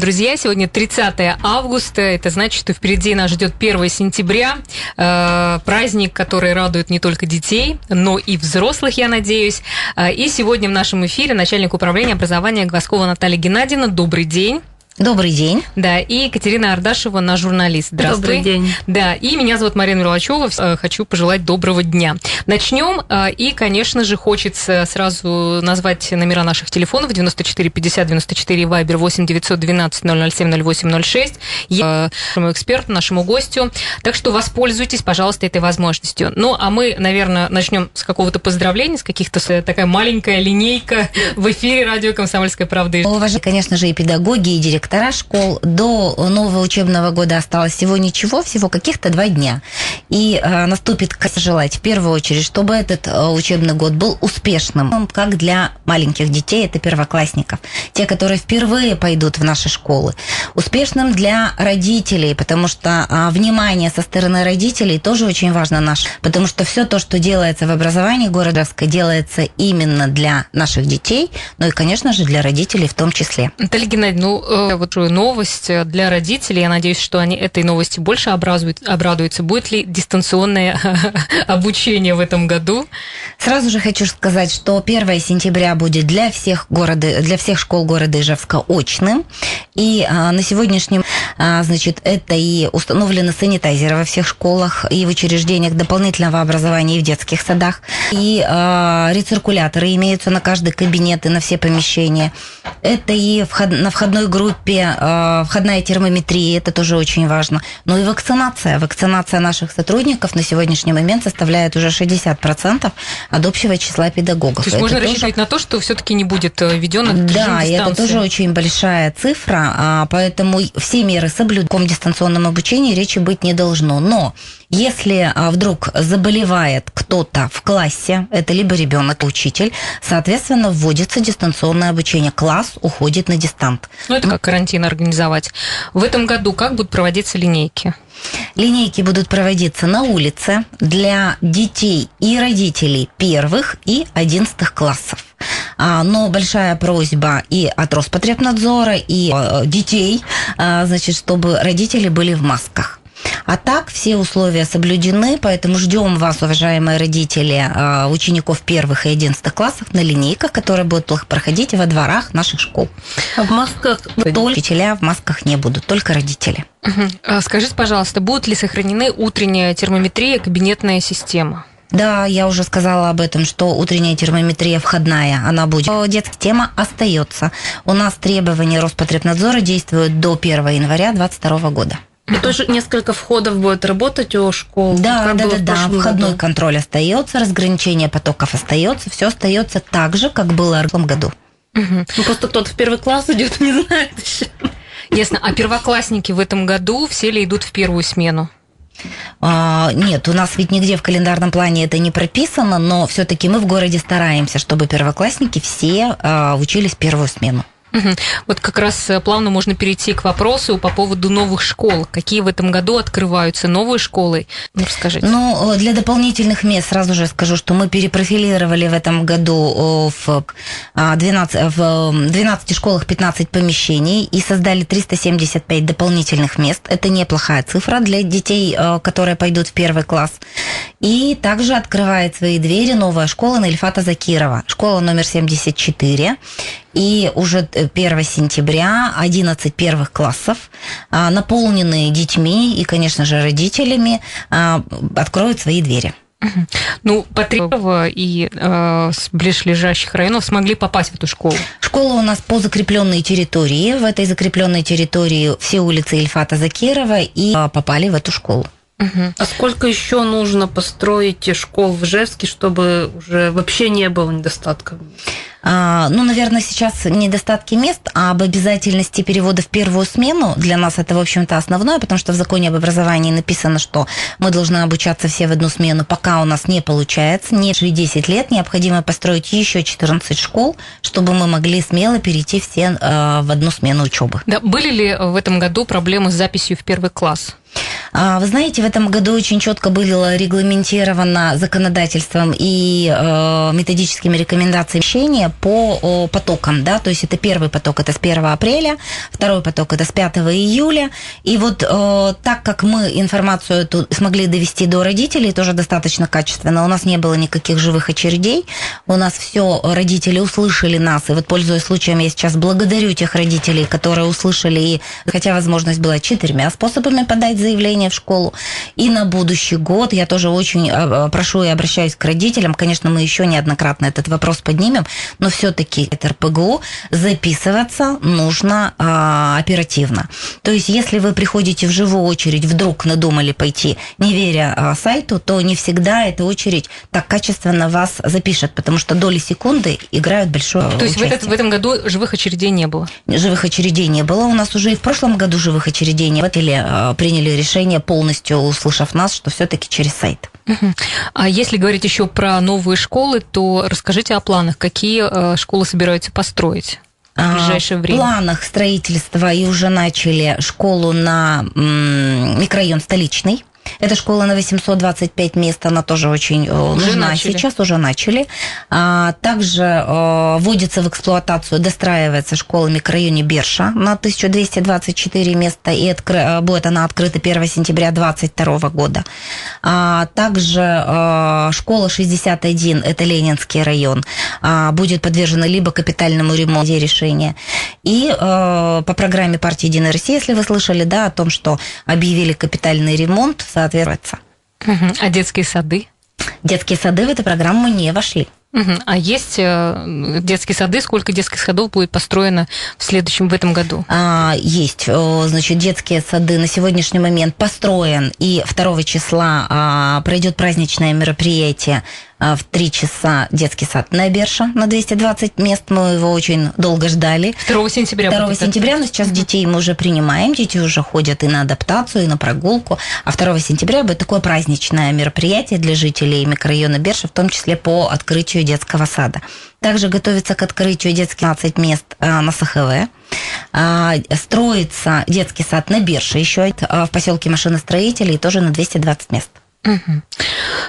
Друзья, сегодня 30 августа, это значит, что впереди нас ждет 1 сентября, э, праздник, который радует не только детей, но и взрослых, я надеюсь. Э, и сегодня в нашем эфире начальник управления образования Глазкова Наталья Геннадьевна. Добрый день. Добрый день. Да, и Екатерина Ардашева, наш журналист. Здравствуй. Добрый день. Да, и меня зовут Марина Мерлачева. Э, хочу пожелать доброго дня. Начнем. э, И, конечно же, хочется сразу назвать номера наших телефонов 94 50 94 Вайбер 8 912 007 08 06. Я э, нашему эксперту, нашему гостю. Так что воспользуйтесь, пожалуйста, этой возможностью. Ну, а мы, наверное, начнем с какого-то поздравления, с каких-то такая маленькая линейка в эфире радио «Комсомольская правда». Уважаемые, конечно же, и педагоги, и директора школ. До нового учебного года осталось всего ничего, всего каких-то два дня. И э, наступит желать в первую очередь, чтобы этот э, учебный год был успешным, как для маленьких детей, это первоклассников, те, которые впервые пойдут в наши школы. Успешным для родителей, потому что а, внимание со стороны родителей тоже очень важно наше, потому что все то, что делается в образовании городовской, делается именно для наших детей, ну и, конечно же, для родителей в том числе. Наталья Геннадьевна, ну, э, вот же новость э, для родителей. Я надеюсь, что они этой новости больше обрадуются. Будет ли дистанционное обучение в этом году? Сразу же хочу сказать, что 1 сентября будет для всех, города, для всех школ города Ижевска очным. И а, на сегодняшнем, а, значит, это и установлены санитайзеры во всех школах и в учреждениях дополнительного образования и в детских садах. И а, рециркуляторы имеются на каждый кабинет и на все помещения. Это и на входной группе а, входная термометрия, это тоже очень важно. Ну и вакцинация. Вакцинация наших сотрудников на сегодняшний момент составляет уже 60% от общего числа педагогов. То есть Это можно тоже- рассчитывать на то, что все-таки не будет э, введен да, и это тоже очень большая цифра, а, поэтому все меры соблюдать. В дистанционном обучении речи быть не должно. Но если а, вдруг заболевает кто-то в классе, это либо ребенок, учитель, соответственно, вводится дистанционное обучение. Класс уходит на дистант. Ну, это как карантин организовать. В этом году как будут проводиться линейки? Линейки будут проводиться на улице для детей и родителей первых и одиннадцатых классов. А, Но большая просьба и от Роспотребнадзора, и э, детей, а, значит, чтобы родители были в масках. А так все условия соблюдены, поэтому ждем вас, уважаемые родители, а, учеников первых и одиннадцатых классов на линейках, которые будут проходить во дворах наших школ. А в масках Только учителя в масках не будут, только родители. А Скажите, пожалуйста, будут ли сохранены утренняя термометрия кабинетная система? Да, я уже сказала об этом, что утренняя термометрия входная, она будет. О, Детская тема остается. У нас требования Роспотребнадзора действуют до 1 января 2022 года. И тоже несколько входов будет работать у школ. Да, как да, было да, в да. Входной году. контроль остается, разграничение потоков остается, все остается так же, как было в прошлом году. Мгм. Ну, просто кто-то в первый класс идет, не знает еще. Ясно. А первоклассники в этом году все ли идут в первую смену? А, нет, у нас ведь нигде в календарном плане это не прописано, но все-таки мы в городе стараемся, чтобы первоклассники все а, учились первую смену. Вот как раз э, плавно можно перейти к вопросу по поводу новых школ. Какие в этом году открываются новые школы? Ну, расскажите. Ну, э, для дополнительных мест сразу же скажу, что мы перепрофилировали в этом году э, в а, 12, в 12 школах 15 помещений и создали 375 дополнительных мест. Это неплохая цифра для детей, которые пойдут в первый класс. И также открывает свои двери новая школа на Ильфата Закирова. Школа номер 74. И уже 1 сентября 11 первых классов, а, наполненные детьми и, конечно же, родителями, а, откроют свои двери. Ну, Патриотова и э, с ближайших районов смогли попасть в эту школу. Школа у нас по закрепленной территории. В этой закрепленной территории все улицы Ильфата Закирова и а, попали в эту школу. Мгм. А сколько еще нужно построить школ в Ижевске, чтобы уже вообще не было недостатка? А, ну, наверное, сейчас недостатки мест, а об обязательности перевода в первую смену для нас это, в общем-то, основное, потому что в законе об образовании написано, что мы должны обучаться все в одну смену, пока у нас не получается, не 10 лет, необходимо построить еще 14 школ, чтобы мы могли смело перейти все э, в одну смену учебы. Да, были ли в этом году проблемы с записью в первый класс? А, вы знаете, в этом году очень четко было регламентировано законодательством и э, методическими рекомендациями по потокам, да, то есть это первый поток, это с 1 апреля, второй поток это с 5 июля, и вот э, так как мы информацию эту смогли довести до родителей тоже достаточно качественно, у нас не было никаких живых очередей, у нас все родители услышали нас, и вот пользуясь случаем, я сейчас благодарю тех родителей, которые услышали, и хотя возможность была четырьмя способами подать заявление в школу. И на будущий год я тоже очень э, прошу и обращаюсь к родителям. Конечно, мы еще неоднократно этот вопрос поднимем, но все-таки это РПГУ записываться нужно а, оперативно. То есть, если вы приходите в живую очередь, вдруг надумали пойти, не веря а, сайту, то не всегда эта очередь так качественно вас запишет, потому что доли секунды играют большое То есть в, этот, в этом году живых очередей не было? Живых очередей не было. У нас уже и в прошлом году живых очередей не было. Или а, приняли решение полностью, услышав нас, что все-таки через сайт. А если говорить еще про новые школы, то расскажите о планах. Какие э, школы собираются построить? в а, ближайшее время? В планах строительства и уже начали школу на микрорайон столичный. Эта школа на 825 мест, она тоже очень э, уже нужна начали. сейчас, уже начали. А, также а, вводится в эксплуатацию, достраивается школа в микрорайоне Берша на 1224 места, и откры, э, будет она открыта 1 сентября 2022 года. А, также а, школа 61, это Ленинский район, а, будет подвержена либо капитальному ремонту решения, и а, по программе партии «Единая Россия», если вы слышали, да, о том, что объявили капитальный ремонт, соответствуется. Угу. А детские сады? Детские сады в эту программу не вошли. Угу. А есть э, детские сады? Сколько детских садов будет построено в следующем, в этом году? А, есть. Значит, детские сады на сегодняшний момент построен, и 2 числа а, пройдет праздничное мероприятие в 3 часа детский сад на Берша на 220 мест. Мы его очень долго ждали. 2 сентября. 2 сентября, но сейчас детей мы уже принимаем. Дети уже ходят и на адаптацию, и на прогулку. А 2 сентября будет такое праздничное мероприятие для жителей микрорайона Берша, в том числе по открытию детского сада. Также готовится к открытию детских 15 мест а, на СХВ. А, строится детский сад на Берше еще в поселке машиностроителей тоже на 220 мест. Угу.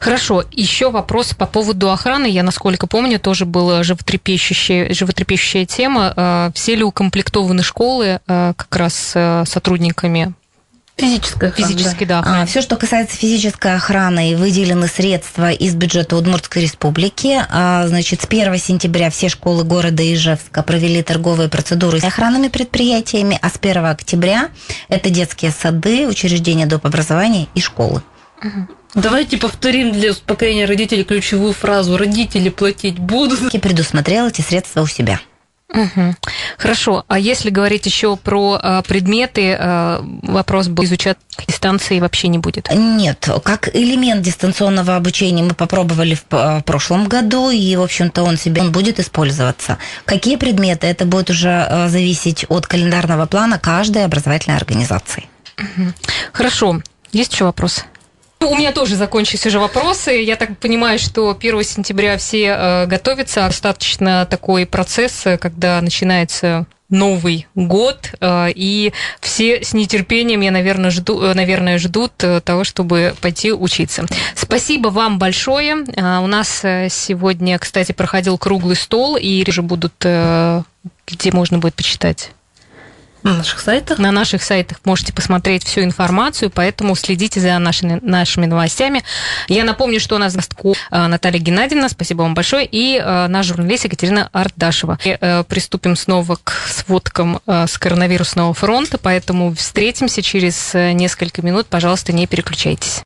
Хорошо. Еще вопрос по поводу охраны. Я, насколько помню, тоже была животрепещущая, животрепещущая тема. А, все ли укомплектованы школы а, как раз э, сотрудниками Физическая охрана. Физически, да. да а, все, что касается физической охраны, выделены средства из бюджета Удмуртской республики. А, значит, с 1 сентября все школы города Ижевска провели торговые процедуры с охранными предприятиями, а с 1 октября это детские сады, учреждения доп. образования и школы. Давайте повторим для успокоения родителей ключевую фразу «родители платить будут». Я предусмотрел эти средства у себя. Угу. Хорошо. А если говорить еще про а, предметы, а, вопрос был изучать дистанции вообще не будет? Нет. Как элемент дистанционного обучения мы попробовали в, в прошлом году, и, в общем-то, он себе он будет использоваться. Какие предметы? Это будет уже а, зависеть от календарного плана каждой образовательной организации. Угу. Хорошо. Есть еще вопросы? Ну, у меня тоже закончились уже вопросы. Я так понимаю, что 1 сентября все э, готовятся. Достаточно такой процесс, э, когда начинается Новый год, э, и все с нетерпением, я, наверное, жду, наверное, ждут того, чтобы пойти учиться. Спасибо вам большое. У нас сегодня, кстати, проходил круглый стол, и уже будут, где можно будет почитать на наших сайтах? На наших сайтах можете посмотреть всю информацию, поэтому следите за нашими, нашими новостями. Я напомню, что у нас гостку э, Наталья Геннадьевна, спасибо вам большое, и э, наш журналист Екатерина Ардашева. И, э, приступим снова к сводкам с коронавирусного фронта, поэтому встретимся через несколько минут. Пожалуйста, не переключайтесь.